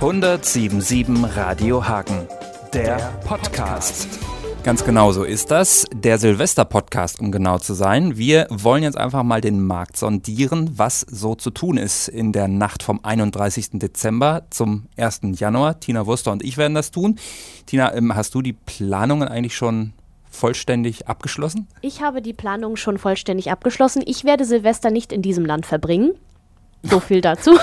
1077 Radio Hagen, der Podcast. Ganz genau so ist das. Der Silvester-Podcast, um genau zu sein. Wir wollen jetzt einfach mal den Markt sondieren, was so zu tun ist in der Nacht vom 31. Dezember zum 1. Januar. Tina Wurster und ich werden das tun. Tina, ähm, hast du die Planungen eigentlich schon vollständig abgeschlossen? Ich habe die Planungen schon vollständig abgeschlossen. Ich werde Silvester nicht in diesem Land verbringen. So viel dazu.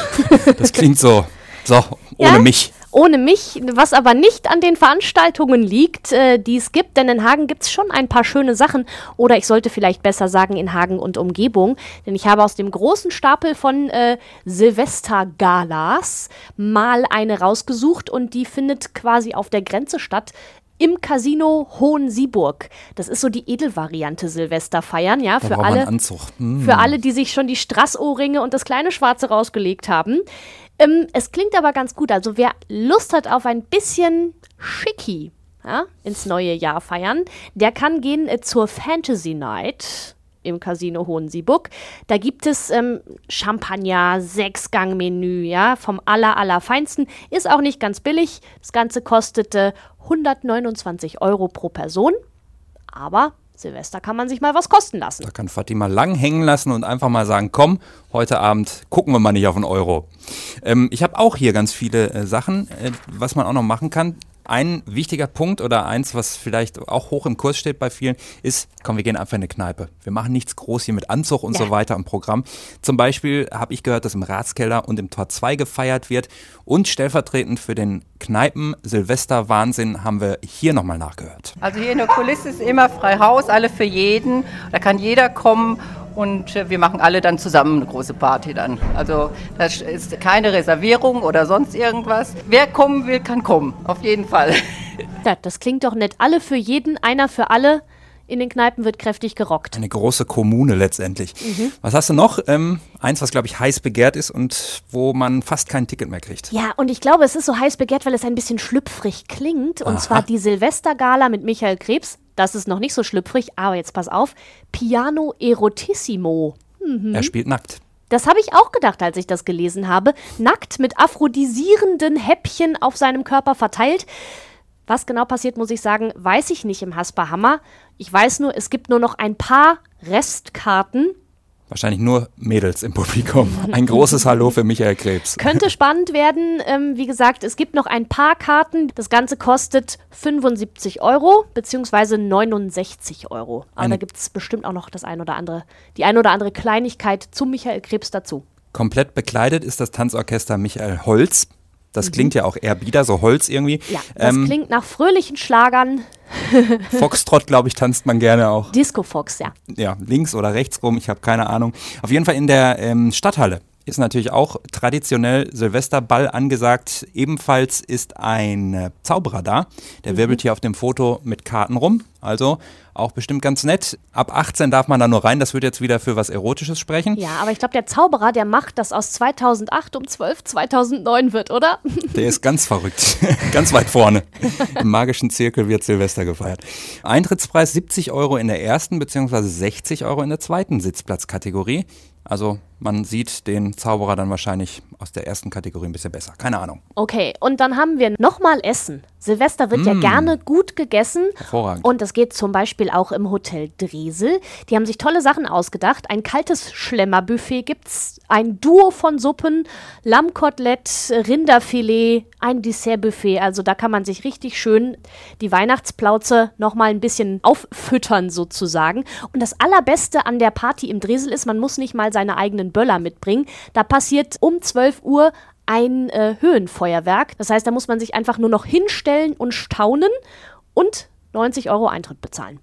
Das klingt so. So, ohne Ja? mich. Ohne mich, was aber nicht an den Veranstaltungen liegt, äh, die es gibt, denn in Hagen gibt es schon ein paar schöne Sachen. Oder ich sollte vielleicht besser sagen, in Hagen und Umgebung. Denn ich habe aus dem großen Stapel von äh, Silvestergalas mal eine rausgesucht und die findet quasi auf der Grenze statt. Im Casino Hohensieburg. Das ist so die Edelvariante Silvester feiern, ja, Da für alle. Hm. Für alle, die sich schon die Strassohrringe und das kleine Schwarze rausgelegt haben. Ähm, es klingt aber ganz gut. Also wer Lust hat auf ein bisschen Schicki ja, ins neue Jahr feiern, der kann gehen äh, zur Fantasy Night im Casino Hohensieburg. Da gibt es ähm, Champagner, Sechsgang-Menü, ja, vom aller, allerfeinsten. Ist auch nicht ganz billig. Das Ganze kostete 129 Euro pro Person. Aber Silvester kann man sich mal was kosten lassen. Da kann Fatima lang hängen lassen und einfach mal sagen, komm, heute Abend gucken wir mal nicht auf einen Euro. Ähm, ich habe auch hier ganz viele äh, Sachen, äh, was man auch noch machen kann. Ein wichtiger Punkt oder eins, was vielleicht auch hoch im Kurs steht bei vielen, ist, komm, wir gehen einfach in eine Kneipe. Wir machen nichts groß hier mit Anzug und Ja. so weiter im Programm. Zum Beispiel habe ich gehört, dass im Ratskeller und im Tor 2 gefeiert wird. Und stellvertretend für den Kneipen-Silvester-Wahnsinn haben wir hier nochmal nachgehört. Also hier in der Kulisse ist immer frei Haus, alle für jeden. Da kann jeder kommen und äh, wir machen alle dann zusammen eine große Party dann. Also das ist keine Reservierung oder sonst irgendwas. Wer kommen will, kann kommen. Auf jeden Fall. Ja, das klingt doch nett. Alle für jeden, einer für alle. In den Kneipen wird kräftig gerockt. Eine große Kommune letztendlich. Was hast du noch? Ähm, eins, was glaube ich heiß begehrt ist und wo man fast kein Ticket mehr kriegt. Ja, und ich glaube, es ist so heiß begehrt, weil es ein bisschen schlüpfrig klingt. Und Aha. zwar die Silvestergala mit Michael Krebs. Das ist noch nicht so schlüpfrig, aber jetzt pass auf. Piano Erotissimo. Er spielt nackt. Das habe ich auch gedacht, als ich das gelesen habe. Nackt mit aphrodisierenden Häppchen auf seinem Körper verteilt. Was genau passiert, muss ich sagen, weiß ich nicht im Hasperhammer. Ich weiß nur, es gibt nur noch ein paar Restkarten. Wahrscheinlich nur Mädels im Publikum. Ein großes Hallo für Michael Krebs. Könnte spannend werden. Ähm, wie gesagt, es gibt noch ein paar Karten. Das Ganze kostet 75 Euro, beziehungsweise 69 Euro. Aber Eine- da gibt es bestimmt auch noch das ein oder andere, die ein oder andere Kleinigkeit zu Michael Krebs dazu. Komplett bekleidet ist das Tanzorchester Michael Holz. Das klingt ja auch eher bieder, so Holz irgendwie. Ja, das ähm, klingt nach fröhlichen Schlagern. Foxtrot, glaube ich, tanzt man gerne auch. Disco Fox, ja. ja, links oder rechts rum, ich habe keine Ahnung. Auf jeden Fall in der ähm, Stadthalle ist natürlich auch traditionell Silvesterball angesagt. Ebenfalls ist ein äh, Zauberer da. Der wirbelt hier auf dem Foto mit Karten rum. Also auch bestimmt ganz nett. Ab 18 darf man da nur rein. Das wird jetzt wieder für was Erotisches sprechen. Ja, aber ich glaube, der Zauberer, der macht das aus 2008 um 12 2009 wird, oder? Der ist ganz verrückt. ganz weit vorne. Im magischen Zirkel wird Silvester gefeiert. Eintrittspreis 70 Euro in der ersten beziehungsweise 60 Euro in der zweiten Sitzplatzkategorie. Also man sieht den Zauberer dann wahrscheinlich aus der ersten Kategorie ein bisschen besser. Keine Ahnung. Okay, und dann haben wir nochmal Essen. Silvester wird ja gerne gut gegessen. Hervorragend. Und das geht zum Beispiel auch im Hotel Dresel. Die haben sich tolle Sachen ausgedacht. Ein kaltes Schlemmerbuffet gibt's, ein Duo von Suppen, Lammkotelett, Rinderfilet, ein Dessertbuffet. Also da kann man sich richtig schön die Weihnachtsplauze nochmal ein bisschen auffüttern sozusagen. Und das Allerbeste an der Party im Dresel ist, man muss nicht mal seine eigenen Böller mitbringen. Da passiert um 12 Uhr ein äh, Höhenfeuerwerk. Das heißt, da muss man sich einfach nur noch hinstellen und staunen und 90 Euro Eintritt bezahlen.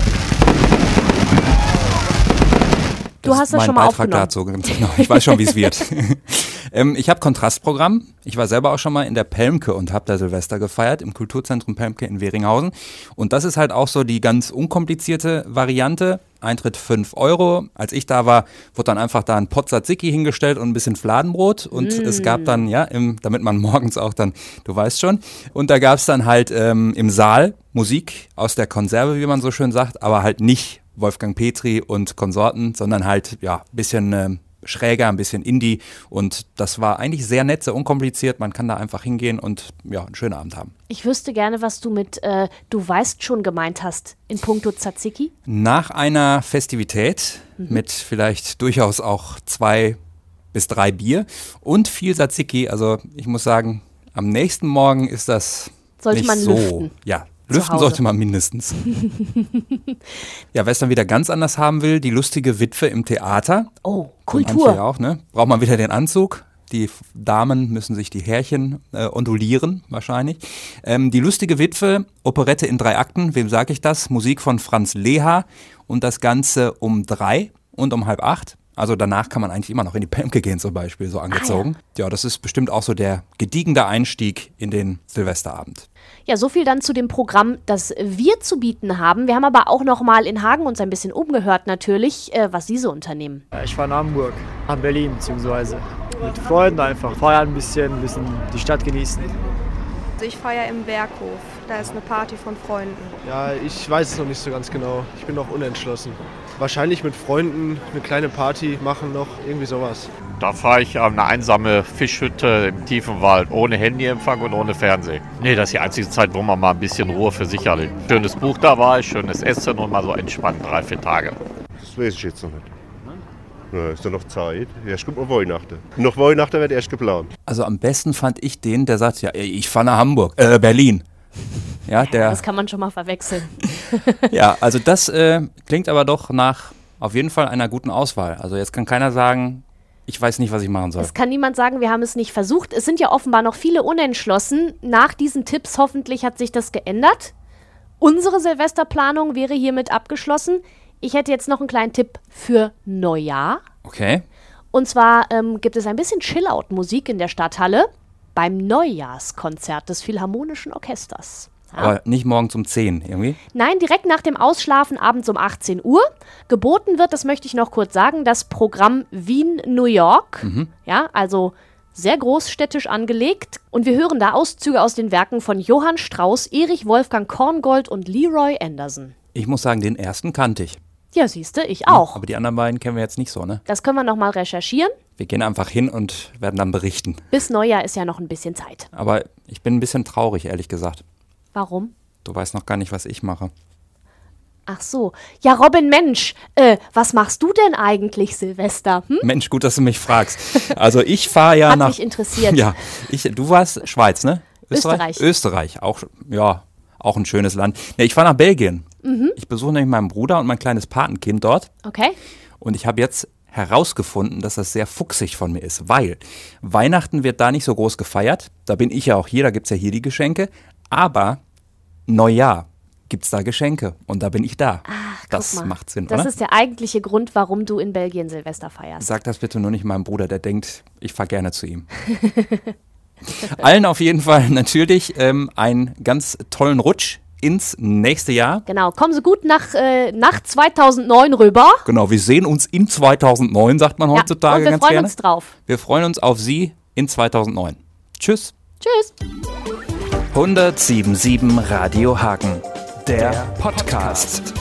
Du Das hast das schon mal Beitrag aufgenommen. dazu. Genau. Ich weiß schon, wie es wird. ähm, ich habe Kontrastprogramm. Ich war selber auch schon mal in der Pelmke und habe da Silvester gefeiert im Kulturzentrum Pelmke in Weringhausen. Und das ist halt auch so die ganz unkomplizierte Variante. Eintritt 5 Euro. Als ich da war, wurde dann einfach da ein Pot Tzatziki hingestellt und ein bisschen Fladenbrot. Und es gab dann, ja, im, damit man morgens auch dann, du weißt schon. Und da gab es dann halt ähm, im Saal Musik aus der Konserve, wie man so schön sagt, aber halt nicht Wolfgang Petri und Konsorten, sondern halt, ja, bisschen ähm, schräger, ein bisschen Indie und das war eigentlich sehr nett, sehr unkompliziert. Man kann da einfach hingehen und ja, einen schönen Abend haben. Ich wüsste gerne, was du mit äh, Du weißt schon gemeint hast in puncto Tzatziki. Nach einer Festivität mhm. mit vielleicht durchaus auch zwei bis drei Bier und viel Tzatziki, also ich muss sagen, am nächsten Morgen ist das sollte nicht man so. lüften. Ja, Lüften sollte man mindestens. ja, wer es dann wieder ganz anders haben will, die lustige Witwe im Theater. Oh, Kultur. Ja auch, ne? Braucht man wieder den Anzug. Die Damen müssen sich die Härchen äh, ondulieren, wahrscheinlich. Ähm, die lustige Witwe, Operette in drei Akten, wem sage ich das? Musik von Franz Leha und das Ganze um drei und um halb acht. Also danach kann man eigentlich immer noch in die Pemke gehen zum Beispiel, so angezogen. Ah, ja. ja, das ist bestimmt auch so der gediegene Einstieg in den Silvesterabend. Ja, so viel dann zu dem Programm, das wir zu bieten haben. Wir haben aber auch noch mal in Hagen uns ein bisschen umgehört natürlich, äh, was Sie so unternehmen. Ich war in Hamburg, nach Berlin beziehungsweise mit Freunden einfach feiern ein bisschen, ein bisschen die Stadt genießen. Also ich feiere im Berghof. Da ist eine Party von Freunden. Ja, ich weiß es noch nicht so ganz genau. Ich bin noch unentschlossen wahrscheinlich mit Freunden eine kleine Party machen noch, irgendwie sowas. Da fahre ich an eine einsame Fischhütte im tiefen Wald, ohne Handyempfang und ohne Fernsehen. Nee, das ist die einzige Zeit, wo man mal ein bisschen Ruhe für sich hat. Schönes Buch dabei, schönes Essen und mal so entspannt drei, vier Tage. Das weiß ich jetzt noch nicht. Ja, ist doch noch Zeit. Erst kommt noch Weihnachten. Noch Weihnachten wird erst geplant. Also am besten fand ich den, der sagt, ja, ich fahre nach Hamburg, äh, Berlin. Ja, der, das kann man schon mal verwechseln. ja, also das äh, klingt aber doch nach auf jeden Fall einer guten Auswahl. Also jetzt kann keiner sagen, ich weiß nicht, was ich machen soll. Es kann niemand sagen, wir haben es nicht versucht. Es sind ja offenbar noch viele unentschlossen. Nach diesen Tipps hoffentlich hat sich das geändert. Unsere Silvesterplanung wäre hiermit abgeschlossen. Ich hätte jetzt noch einen kleinen Tipp für Neujahr. Okay. Und zwar ähm, gibt es ein bisschen Chillout-Musik in der Stadthalle beim Neujahrskonzert des Philharmonischen Orchesters. Ja. Aber nicht morgens um 10 irgendwie? Nein, direkt nach dem Ausschlafen abends um 18 Uhr. Geboten wird, das möchte ich noch kurz sagen, das Programm Wien-New York. Mhm. Ja, also sehr großstädtisch angelegt. Und wir hören da Auszüge aus den Werken von Johann Strauss, Erich Wolfgang Korngold und Leroy Anderson. Ich muss sagen, den ersten kannte ich. Ja, siehste, ich auch. aber die anderen beiden kennen wir jetzt nicht so, ne? Das können wir nochmal recherchieren. Wir gehen einfach hin und werden dann berichten. Bis Neujahr ist ja noch ein bisschen Zeit. Aber ich bin ein bisschen traurig, ehrlich gesagt. Warum? Du weißt noch gar nicht, was ich mache. Ach so. Ja, Robin, Mensch, äh, was machst du denn eigentlich, Silvester? Hm? Mensch, gut, dass du mich fragst. Also ich fahre ja Hat nach. mich interessiert. Ja, ich, du warst Schweiz, ne? Österreich. Österreich, auch ja, auch ein schönes Land. Ja, ich fahre nach Belgien. Mhm. Ich besuche nämlich meinen Bruder und mein kleines Patenkind dort. Okay. Und ich habe jetzt herausgefunden, dass das sehr fuchsig von mir ist, weil Weihnachten wird da nicht so groß gefeiert. Da bin ich ja auch hier, da gibt es ja hier die Geschenke. Aber Neujahr gibt es da Geschenke und da bin ich da. Ach, das macht Sinn, das oder? Ist der eigentliche Grund, warum du in Belgien Silvester feierst. Sag das bitte nur nicht meinem Bruder, der denkt, ich fahre gerne zu ihm. Allen auf jeden Fall natürlich ähm, einen ganz tollen Rutsch ins nächste Jahr. Genau, kommen Sie gut nach, äh, nach 2009 rüber. Genau, wir sehen uns in 2009, sagt man heutzutage ja, und wir ganz freuen gerne. uns drauf. Wir freuen uns auf Sie in 2009. Tschüss. Tschüss. 1077 Radio Hagen, der Podcast.